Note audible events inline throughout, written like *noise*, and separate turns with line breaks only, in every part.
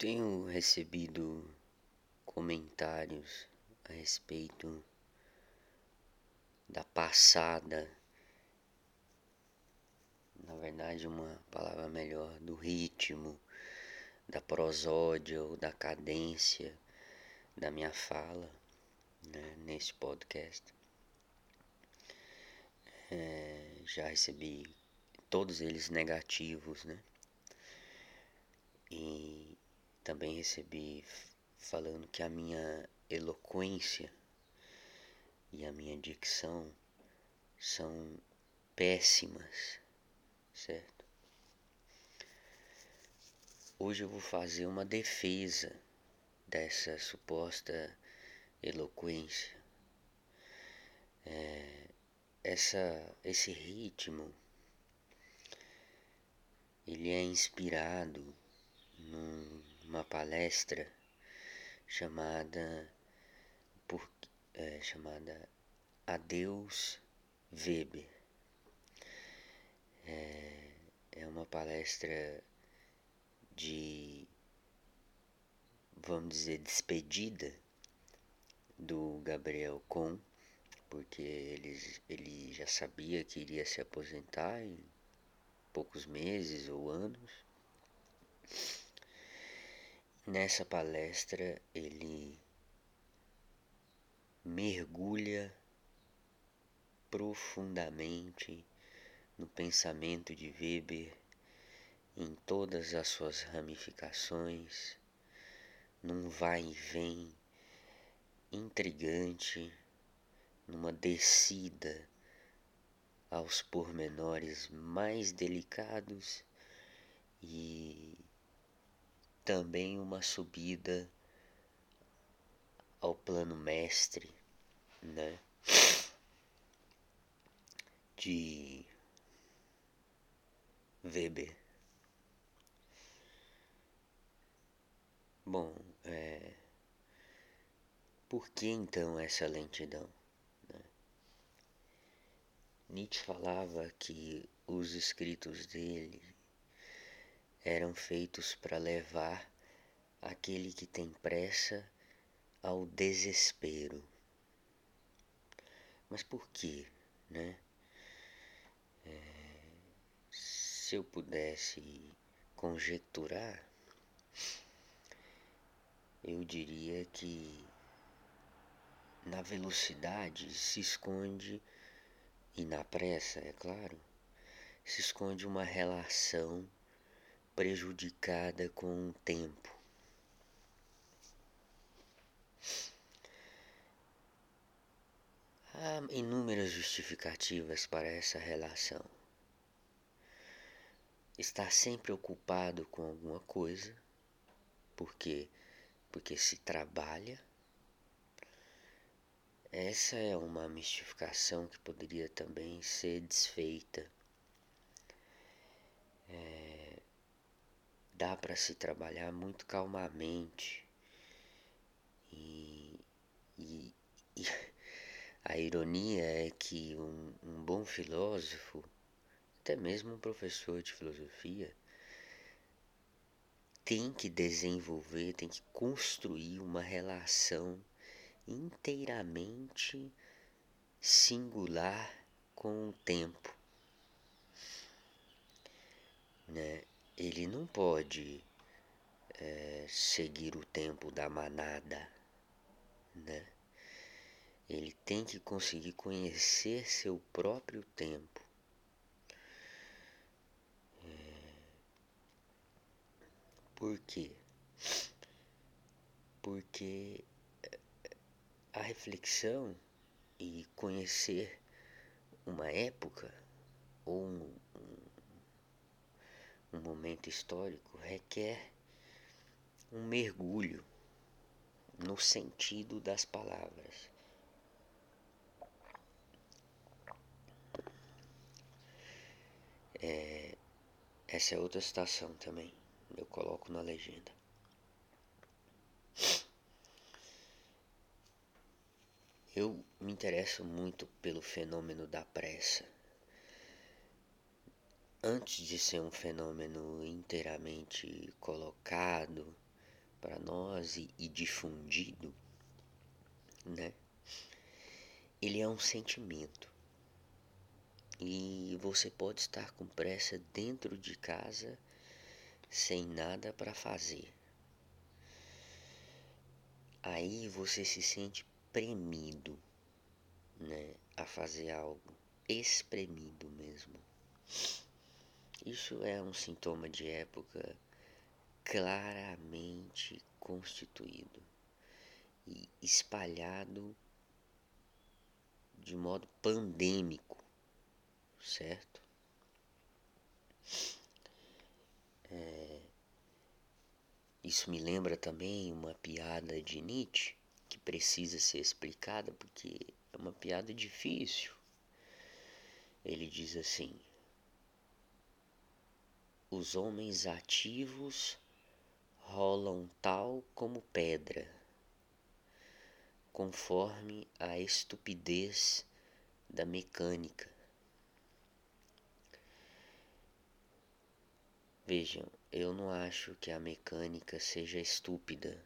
tenho recebido comentários a respeito da passada, na verdade, uma palavra melhor, do ritmo, da prosódia ou da cadência da minha fala né, nesse podcast. É, já recebi todos eles negativos, né? E também recebi falando que a minha eloquência e a minha dicção são péssimas, certo? Hoje eu vou fazer uma defesa dessa suposta eloquência. É, essa, esse ritmo ele é inspirado numa palestra chamada por é, chamada Adeus Weber. É, é uma palestra de vamos dizer despedida do Gabriel Com, porque ele, ele já sabia que iria se aposentar em poucos meses ou anos. Nessa palestra ele mergulha profundamente no pensamento de Weber em todas as suas ramificações, num vai e vem intrigante, numa descida aos pormenores mais delicados e também uma subida ao plano mestre, né? De Weber. Bom, é... por que então essa lentidão? Né? Nietzsche falava que os escritos dele eram feitos para levar aquele que tem pressa ao desespero. Mas por quê, né? É, se eu pudesse conjecturar, eu diria que na velocidade se esconde, e na pressa, é claro, se esconde uma relação prejudicada com o tempo. Há inúmeras justificativas para essa relação. Estar sempre ocupado com alguma coisa, porque porque se trabalha. Essa é uma mistificação que poderia também ser desfeita. Dá para se trabalhar muito calmamente e, e, e *laughs* a ironia é que um, um bom filósofo, até mesmo um professor de filosofia, tem que desenvolver, tem que construir uma relação inteiramente singular com o tempo. Né? Ele não pode é, seguir o tempo da manada, né? Ele tem que conseguir conhecer seu próprio tempo. É... Por quê? Porque a reflexão e conhecer uma época ou um, um, momento histórico requer um mergulho no sentido das palavras. É, essa é outra citação também. Eu coloco na legenda. Eu me interesso muito pelo fenômeno da pressa. Antes de ser um fenômeno inteiramente colocado para nós e, e difundido, né? Ele é um sentimento. E você pode estar com pressa dentro de casa sem nada para fazer. Aí você se sente premido, né, a fazer algo, espremido mesmo. Isso é um sintoma de época claramente constituído e espalhado de modo pandêmico, certo? É, isso me lembra também uma piada de Nietzsche que precisa ser explicada porque é uma piada difícil. Ele diz assim: Os homens ativos rolam tal como pedra, conforme a estupidez da mecânica. Vejam, eu não acho que a mecânica seja estúpida.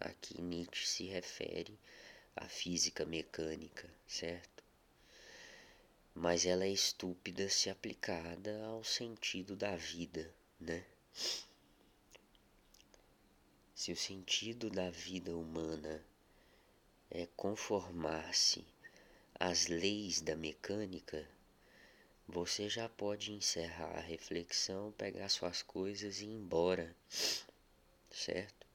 Aqui Nietzsche se refere à física mecânica, certo? Mas ela é estúpida se aplicada ao sentido da vida, né? Se o sentido da vida humana é conformar-se às leis da mecânica, você já pode encerrar a reflexão, pegar suas coisas e ir embora, certo?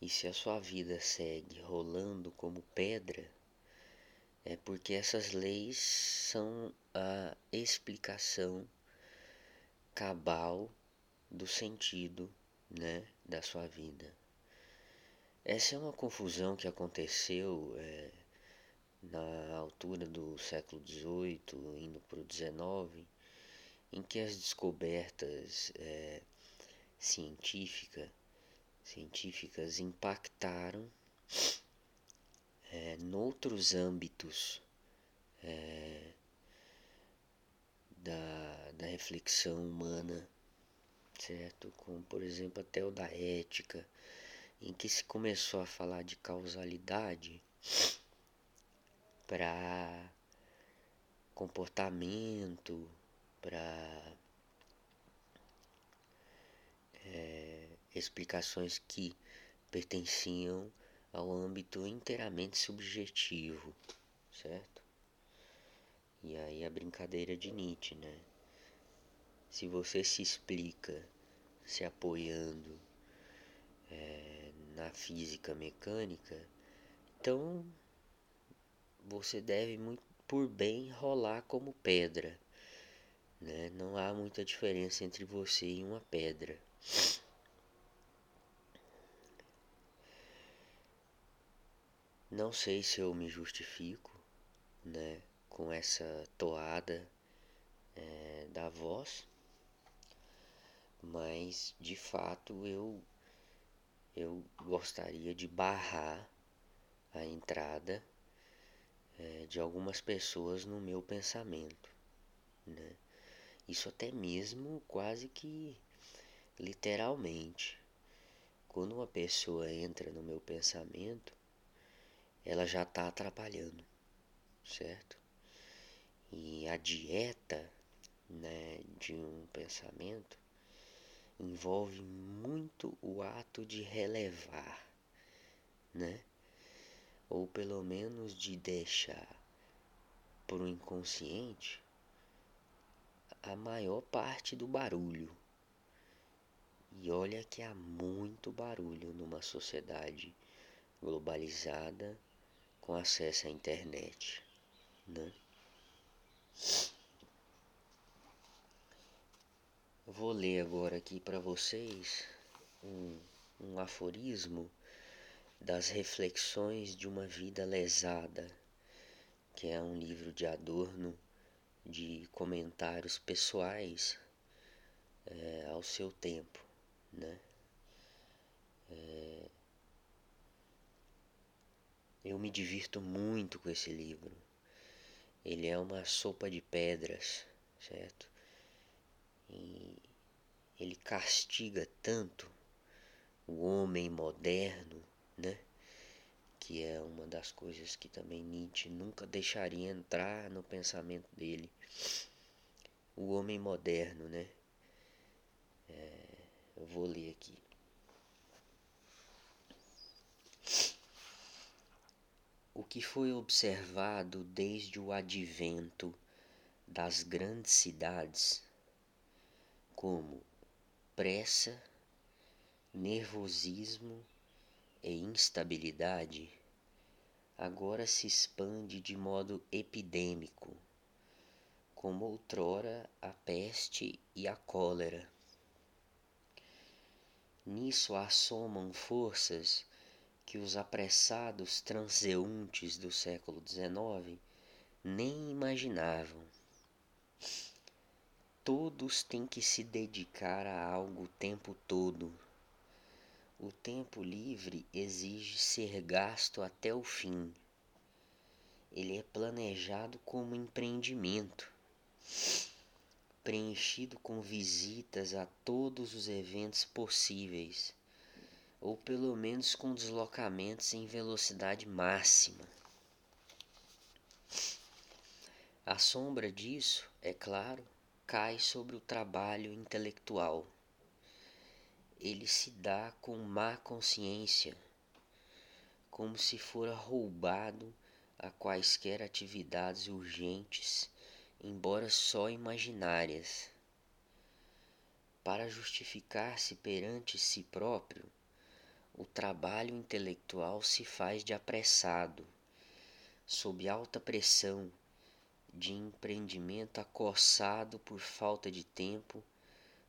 E se a sua vida segue rolando como pedra, é porque essas leis são a explicação cabal do sentido né, da sua vida. Essa é uma confusão que aconteceu é, na altura do século XVIII, indo para o XIX, em que as descobertas é, científica, científicas impactaram é, noutros âmbitos é, da, da reflexão humana, certo? Como, por exemplo, até o da ética, em que se começou a falar de causalidade para comportamento, para é, explicações que pertenciam ao âmbito inteiramente subjetivo, certo? E aí a brincadeira de Nietzsche, né? Se você se explica se apoiando é, na física mecânica, então você deve muito por bem rolar como pedra. Né? Não há muita diferença entre você e uma pedra. Não sei se eu me justifico né, com essa toada é, da voz, mas de fato eu, eu gostaria de barrar a entrada é, de algumas pessoas no meu pensamento, né? Isso até mesmo quase que literalmente. Quando uma pessoa entra no meu pensamento, ela já está atrapalhando, certo? E a dieta, né, de um pensamento envolve muito o ato de relevar, né? ou pelo menos de deixar para o inconsciente a maior parte do barulho. E olha que há muito barulho numa sociedade globalizada com acesso à internet, né? Vou ler agora aqui para vocês um, um aforismo das Reflexões de uma Vida Lesada, que é um livro de Adorno de comentários pessoais é, ao seu tempo, né? É, eu me divirto muito com esse livro. Ele é uma sopa de pedras, certo? E ele castiga tanto o homem moderno, né? Que é uma das coisas que também Nietzsche nunca deixaria entrar no pensamento dele. O homem moderno, né? É, eu vou ler aqui. O que foi observado desde o advento das grandes cidades, como pressa, nervosismo e instabilidade, agora se expande de modo epidêmico, como outrora a peste e a cólera. Nisso assomam forças que os apressados transeuntes do século XIX nem imaginavam. Todos têm que se dedicar a algo o tempo todo. O tempo livre exige ser gasto até o fim. Ele é planejado como empreendimento, preenchido com visitas a todos os eventos possíveis ou pelo menos com deslocamentos em velocidade máxima. A sombra disso, é claro, cai sobre o trabalho intelectual. Ele se dá com má consciência, como se fora roubado a quaisquer atividades urgentes, embora só imaginárias. Para justificar-se perante si próprio, o trabalho intelectual se faz de apressado, sob alta pressão, de empreendimento acossado por falta de tempo,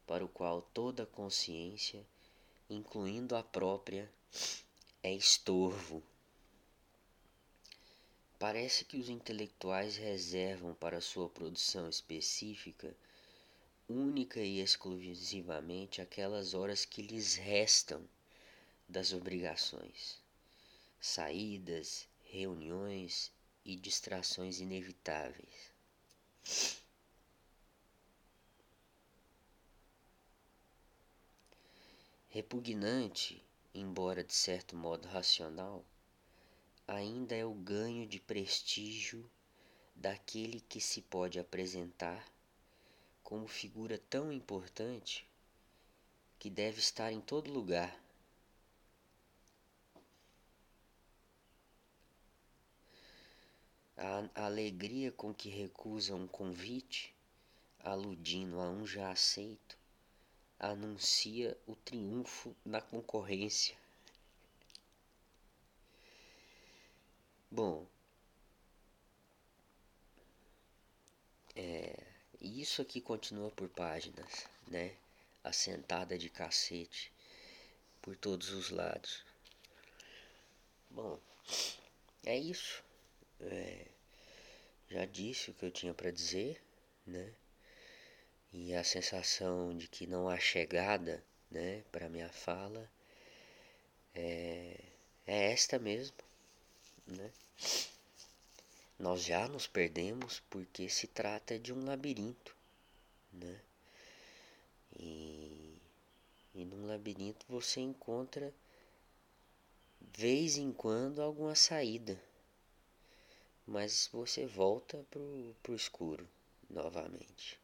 para o qual toda consciência, incluindo a própria, é estorvo. Parece que os intelectuais reservam para sua produção específica única e exclusivamente aquelas horas que lhes restam das obrigações, saídas, reuniões e distrações inevitáveis. Repugnante, embora de certo modo racional, ainda é o ganho de prestígio daquele que se pode apresentar como figura tão importante que deve estar em todo lugar A alegria com que recusa um convite, aludindo a um já aceito, anuncia o triunfo na concorrência. Bom, é, isso aqui continua por páginas, né? Assentada de cacete por todos os lados. Bom, é isso. É, já disse o que eu tinha para dizer, né? E a sensação de que não há chegada, né, para minha fala é, é esta mesmo, né? Nós já nos perdemos porque se trata de um labirinto, né? E, e num labirinto você encontra, vez em quando, alguma saída mas você volta pro, pro escuro novamente.